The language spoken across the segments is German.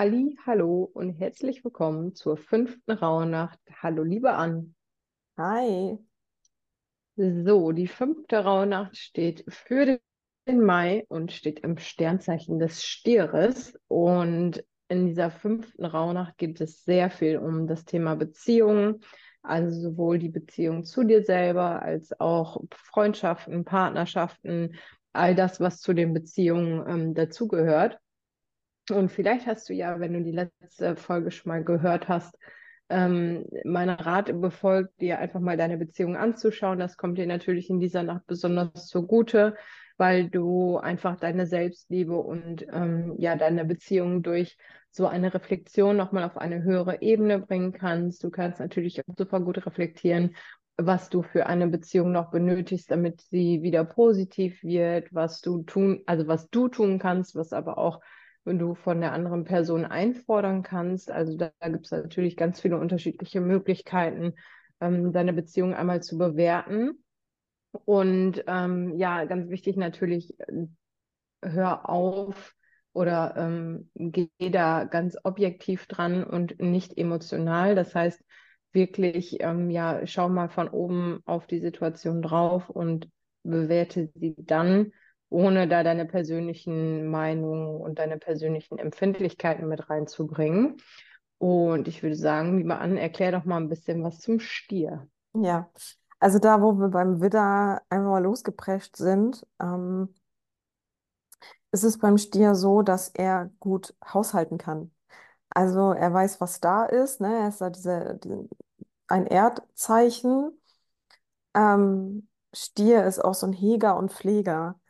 Halli, hallo und herzlich willkommen zur fünften Rauhnacht. Hallo, liebe Ann. Hi. So, die fünfte Rauhnacht steht für den Mai und steht im Sternzeichen des Stieres. Und in dieser fünften Rauhnacht geht es sehr viel um das Thema Beziehungen, also sowohl die Beziehung zu dir selber als auch Freundschaften, Partnerschaften, all das, was zu den Beziehungen ähm, dazugehört. Und vielleicht hast du ja, wenn du die letzte Folge schon mal gehört hast, ähm, meinen Rat befolgt, dir einfach mal deine Beziehung anzuschauen. Das kommt dir natürlich in dieser Nacht besonders zugute, weil du einfach deine Selbstliebe und ähm, ja, deine Beziehung durch so eine Reflexion nochmal auf eine höhere Ebene bringen kannst. Du kannst natürlich auch super gut reflektieren, was du für eine Beziehung noch benötigst, damit sie wieder positiv wird, was du tun, also was du tun kannst, was aber auch wenn du von der anderen Person einfordern kannst. Also da, da gibt es natürlich ganz viele unterschiedliche Möglichkeiten, ähm, deine Beziehung einmal zu bewerten. Und ähm, ja, ganz wichtig natürlich, äh, hör auf oder ähm, geh da ganz objektiv dran und nicht emotional. Das heißt, wirklich, ähm, ja, schau mal von oben auf die Situation drauf und bewerte sie dann ohne da deine persönlichen Meinungen und deine persönlichen Empfindlichkeiten mit reinzubringen. Und ich würde sagen, lieber Anne, erklär doch mal ein bisschen was zum Stier. Ja, also da, wo wir beim Widder einfach mal losgeprescht sind, ähm, ist es beim Stier so, dass er gut haushalten kann. Also er weiß, was da ist, ne? Er ist da diese, diese, ein Erdzeichen. Ähm, Stier ist auch so ein Heger und Pfleger.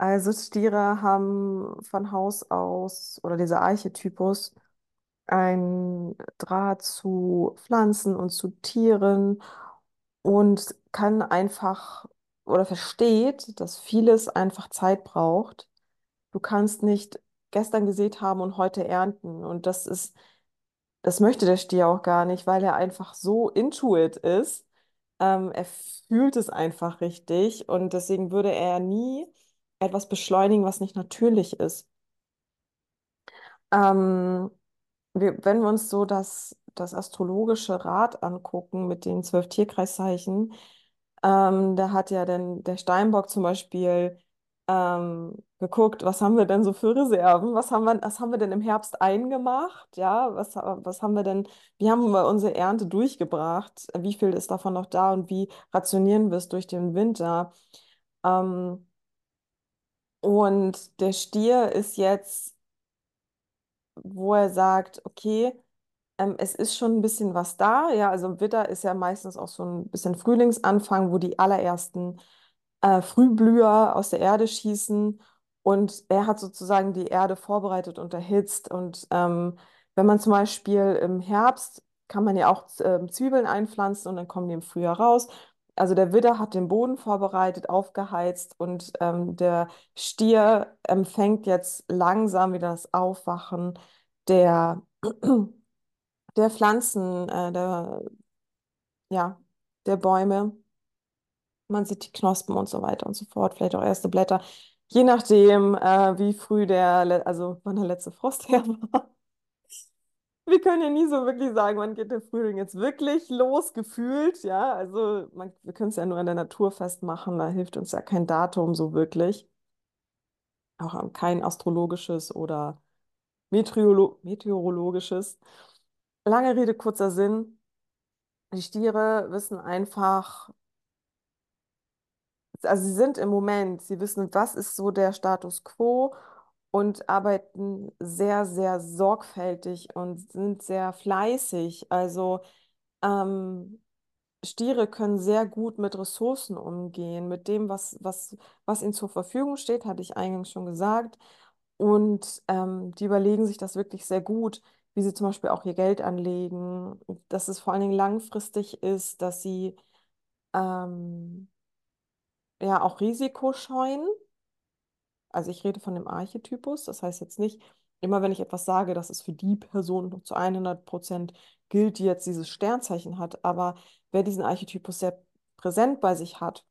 Also Stiere haben von Haus aus oder dieser Archetypus ein Draht zu Pflanzen und zu Tieren und kann einfach oder versteht, dass vieles einfach Zeit braucht. Du kannst nicht gestern gesät haben und heute ernten. Und das ist, das möchte der Stier auch gar nicht, weil er einfach so intuit ist. Ähm, er fühlt es einfach richtig und deswegen würde er nie etwas beschleunigen, was nicht natürlich ist. Ähm, wir, wenn wir uns so das, das astrologische Rad angucken mit den zwölf Tierkreiszeichen, ähm, da hat ja dann der Steinbock zum Beispiel ähm, geguckt, was haben wir denn so für Reserven? Was haben wir, was haben wir denn im Herbst eingemacht? Ja, was, was haben wir denn, wie haben wir unsere Ernte durchgebracht? Wie viel ist davon noch da und wie rationieren wir es durch den Winter? Ähm, und der Stier ist jetzt, wo er sagt, okay, ähm, es ist schon ein bisschen was da. Ja, also Widder ist ja meistens auch so ein bisschen Frühlingsanfang, wo die allerersten äh, Frühblüher aus der Erde schießen. Und er hat sozusagen die Erde vorbereitet und erhitzt. Und ähm, wenn man zum Beispiel im Herbst, kann man ja auch äh, Zwiebeln einpflanzen und dann kommen die im Frühjahr raus. Also der Widder hat den Boden vorbereitet, aufgeheizt und ähm, der Stier empfängt jetzt langsam wieder das Aufwachen der, der Pflanzen, äh, der, ja, der Bäume. Man sieht die Knospen und so weiter und so fort, vielleicht auch erste Blätter, je nachdem, äh, wie früh der, also wann der letzte Frost her war. Wir können ja nie so wirklich sagen, wann geht der Frühling jetzt wirklich los, gefühlt, ja. Also man, wir können es ja nur an der Natur festmachen, da hilft uns ja kein Datum so wirklich. Auch kein astrologisches oder Meteorolo meteorologisches. Lange Rede, kurzer Sinn. Die Stiere wissen einfach, also sie sind im Moment, sie wissen, was ist so der Status quo und arbeiten sehr, sehr sorgfältig und sind sehr fleißig. Also ähm, Stiere können sehr gut mit Ressourcen umgehen, mit dem, was, was, was ihnen zur Verfügung steht, hatte ich eingangs schon gesagt. Und ähm, die überlegen sich das wirklich sehr gut, wie sie zum Beispiel auch ihr Geld anlegen, dass es vor allen Dingen langfristig ist, dass sie ähm, ja auch Risiko scheuen. Also ich rede von dem Archetypus. Das heißt jetzt nicht, immer wenn ich etwas sage, dass es für die Person zu 100 Prozent gilt, die jetzt dieses Sternzeichen hat. Aber wer diesen Archetypus sehr präsent bei sich hat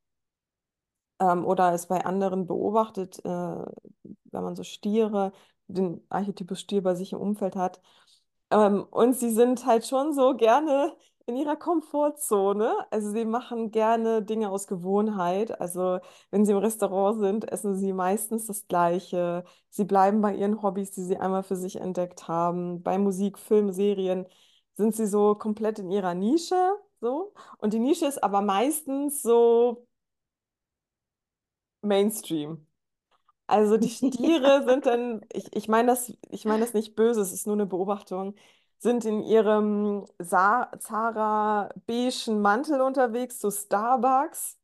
ähm, oder es bei anderen beobachtet, äh, wenn man so Stiere den Archetypus Stier bei sich im Umfeld hat. Ähm, und sie sind halt schon so gerne in ihrer Komfortzone. Also sie machen gerne Dinge aus Gewohnheit. Also wenn sie im Restaurant sind, essen sie meistens das Gleiche. Sie bleiben bei ihren Hobbys, die sie einmal für sich entdeckt haben. Bei Musik, Film, Serien sind sie so komplett in ihrer Nische. So. Und die Nische ist aber meistens so Mainstream. Also die Stiere sind dann, ich, ich meine das, ich meine das nicht böse, es ist nur eine Beobachtung, sind in ihrem Sa Zara-beigen Mantel unterwegs zu Starbucks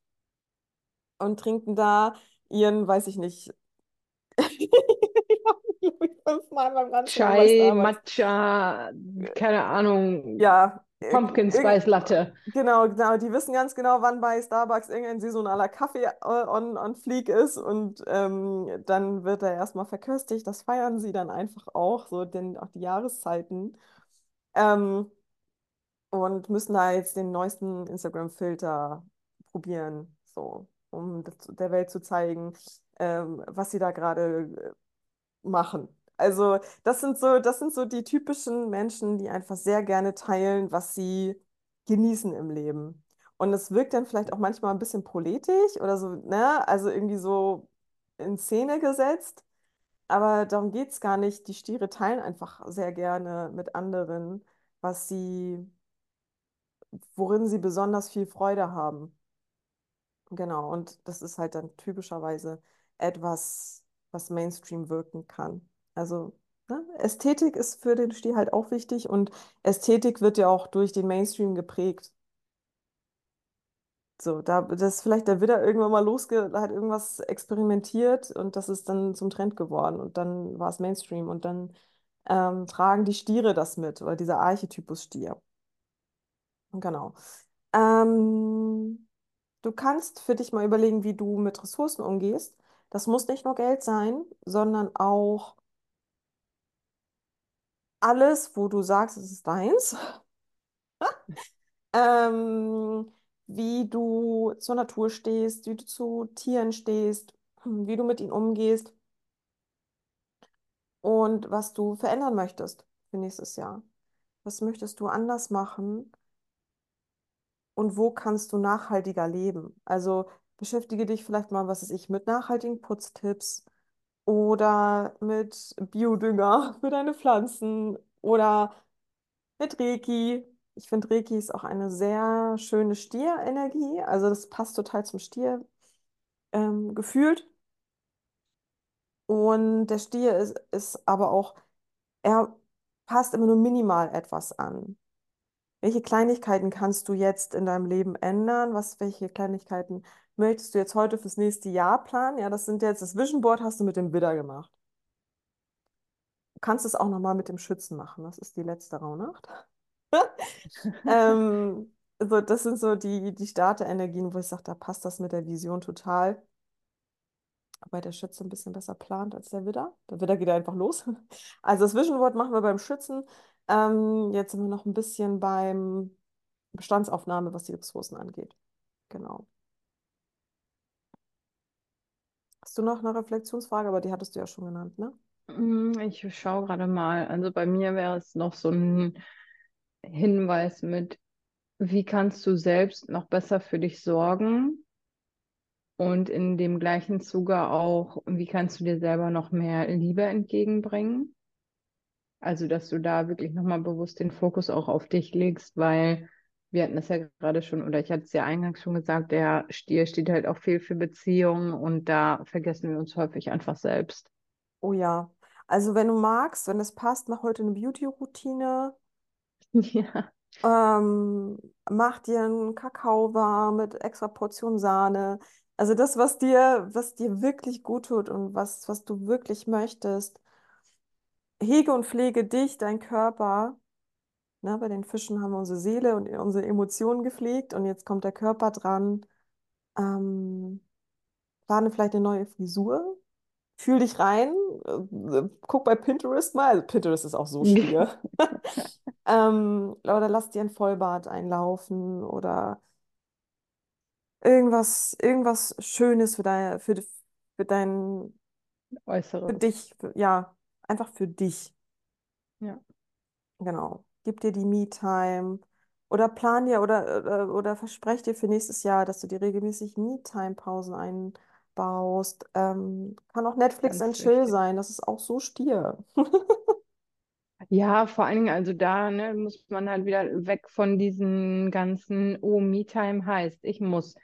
und trinken da ihren, weiß ich nicht, fünfmal beim bei Chai. Matcha, keine Ahnung, Ja, Pumpkin irg- Spice Latte. Genau, genau. Die wissen ganz genau, wann bei Starbucks irgendein saisonaler Kaffee äh, on, on fleek ist und ähm, dann wird er erstmal verköstigt. Das feiern sie dann einfach auch, so denn auch die Jahreszeiten. Ähm, und müssen da jetzt den neuesten Instagram-Filter probieren, so, um der Welt zu zeigen, ähm, was sie da gerade äh, machen. Also, das sind so, das sind so die typischen Menschen, die einfach sehr gerne teilen, was sie genießen im Leben. Und es wirkt dann vielleicht auch manchmal ein bisschen proletisch oder so, ne? Also irgendwie so in Szene gesetzt. Aber darum geht es gar nicht. Die Stiere teilen einfach sehr gerne mit anderen, was sie, worin sie besonders viel Freude haben. Genau. Und das ist halt dann typischerweise etwas, was Mainstream wirken kann. Also, ne? Ästhetik ist für den Stier halt auch wichtig und Ästhetik wird ja auch durch den Mainstream geprägt. So, da das vielleicht der Widder irgendwann mal losge, hat irgendwas experimentiert und das ist dann zum Trend geworden und dann war es Mainstream und dann ähm, tragen die Stiere das mit oder dieser Archetypus Stier. Genau. Ähm, du kannst für dich mal überlegen, wie du mit Ressourcen umgehst. Das muss nicht nur Geld sein, sondern auch alles, wo du sagst, es ist deins. ähm, wie du zur Natur stehst, wie du zu Tieren stehst, wie du mit ihnen umgehst und was du verändern möchtest für nächstes Jahr. Was möchtest du anders machen und wo kannst du nachhaltiger leben? Also beschäftige dich vielleicht mal, was weiß ich, mit nachhaltigen Putztipps oder mit Biodünger für deine Pflanzen oder mit Reiki. Ich finde, Reiki ist auch eine sehr schöne Stierenergie. Also das passt total zum Stier ähm, gefühlt. Und der Stier ist, ist aber auch, er passt immer nur minimal etwas an. Welche Kleinigkeiten kannst du jetzt in deinem Leben ändern? Was, welche Kleinigkeiten möchtest du jetzt heute fürs nächste Jahr planen? Ja, das sind jetzt, das Vision Board hast du mit dem Widder gemacht. Du kannst es auch nochmal mit dem Schützen machen. Das ist die letzte Rauhnacht. Ähm, so, das sind so die, die Starterenergien, wo ich sage, da passt das mit der Vision total. Wobei der Schütze ein bisschen besser plant als der Widder. Der Widder geht einfach los. Also das Vision Board machen wir beim Schützen. Ähm, jetzt sind wir noch ein bisschen beim Bestandsaufnahme, was die Ressourcen angeht. Genau. Hast du noch eine Reflexionsfrage? Aber die hattest du ja schon genannt, ne? Hm, Ich schaue gerade mal. Also bei mir wäre es noch so ein Hinweis mit, wie kannst du selbst noch besser für dich sorgen? Und in dem gleichen Zuge auch, wie kannst du dir selber noch mehr Liebe entgegenbringen? Also, dass du da wirklich nochmal bewusst den Fokus auch auf dich legst, weil wir hatten es ja gerade schon, oder ich hatte es ja eingangs schon gesagt, der Stier steht halt auch viel für Beziehungen und da vergessen wir uns häufig einfach selbst. Oh ja. Also wenn du magst, wenn es passt, mach heute eine Beauty-Routine. Ja, Ähm, mach dir einen Kakao warm mit extra Portion Sahne. Also das, was dir, was dir wirklich gut tut und was, was du wirklich möchtest. Hege und pflege dich, dein Körper. Ne, bei den Fischen haben wir unsere Seele und unsere Emotionen gepflegt und jetzt kommt der Körper dran. Ähm, plane vielleicht eine neue Frisur. Fühl dich rein. äh, Guck bei Pinterest mal. Also Pinterest ist auch so stier. Ähm, oder lass dir ein Vollbad einlaufen oder irgendwas, irgendwas Schönes für dein, für, für dein, für Äußeres. dich, für, ja, Einfach für dich. Ja, Genau. Gib dir die Me-Time oder plan dir oder, oder, oder versprech dir für nächstes Jahr, dass du dir regelmäßig Me-Time-Pausen einbaust. Ähm, kann auch Netflix and ganz Chill wichtig. sein, das ist auch so Stier. Ja, vor allen Dingen, also da, ne, muss man halt wieder weg von diesen ganzen, oh, Me-Time heißt, ich muss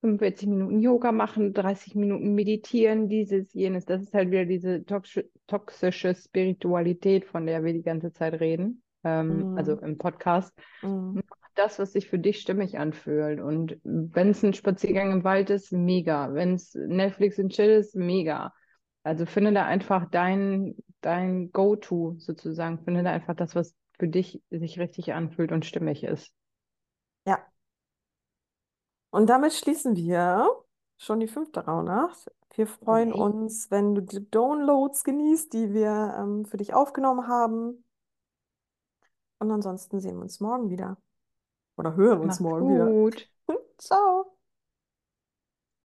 45 Minuten Yoga machen, 30 Minuten meditieren, dieses, jenes. Das ist halt wieder diese toxi- toxische Spiritualität, von der wir die ganze Zeit reden, ähm, also Mm, im Podcast. Mach Das, was sich für dich stimmig anfühlt. Und wenn es ein Spaziergang im Wald ist, mega. Wenn es Netflix und Chill ist, mega. Also finde da einfach dein, dein Go-To sozusagen. Finde da einfach das, was für dich sich richtig anfühlt und stimmig ist. Ja, und damit schließen wir schon die fünfte Rauhnacht. Wir freuen Yay. uns, wenn du die Downloads genießt, die wir ähm, für dich aufgenommen haben. Und ansonsten sehen wir uns morgen wieder. Oder hören uns Macht's morgen wieder. gut. Ciao.